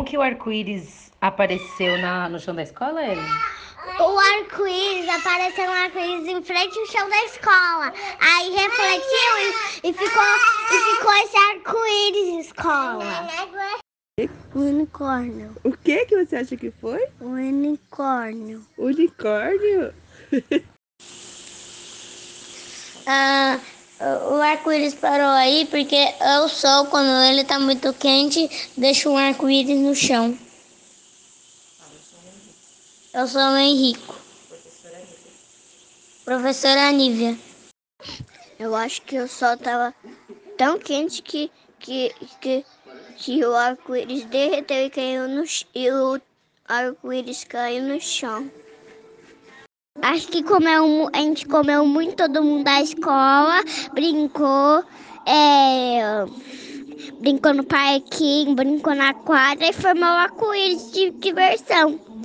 Como que o arco-íris apareceu na, no chão da escola, Ellen? O arco-íris apareceu um arco-íris em frente ao chão da escola. Aí refletiu e, e ficou, e ficou esse arco-íris na escola. Um unicórnio. O que que você acha que foi? Um unicórnio. Unicórnio? Ah, o arco-íris parou aí porque o sol, quando ele tá muito quente, deixa um arco-íris no chão. Eu sou o Henrico. Professora Nívia. Eu acho que o sol tava tão quente que, que, que, que o arco-íris derreteu e caiu no e o arco-íris caiu no chão. Acho que comeu, a gente comeu muito, todo mundo da escola, brincou, é, brincou no parquinho, brincou na quadra e formou o arco-íris de diversão.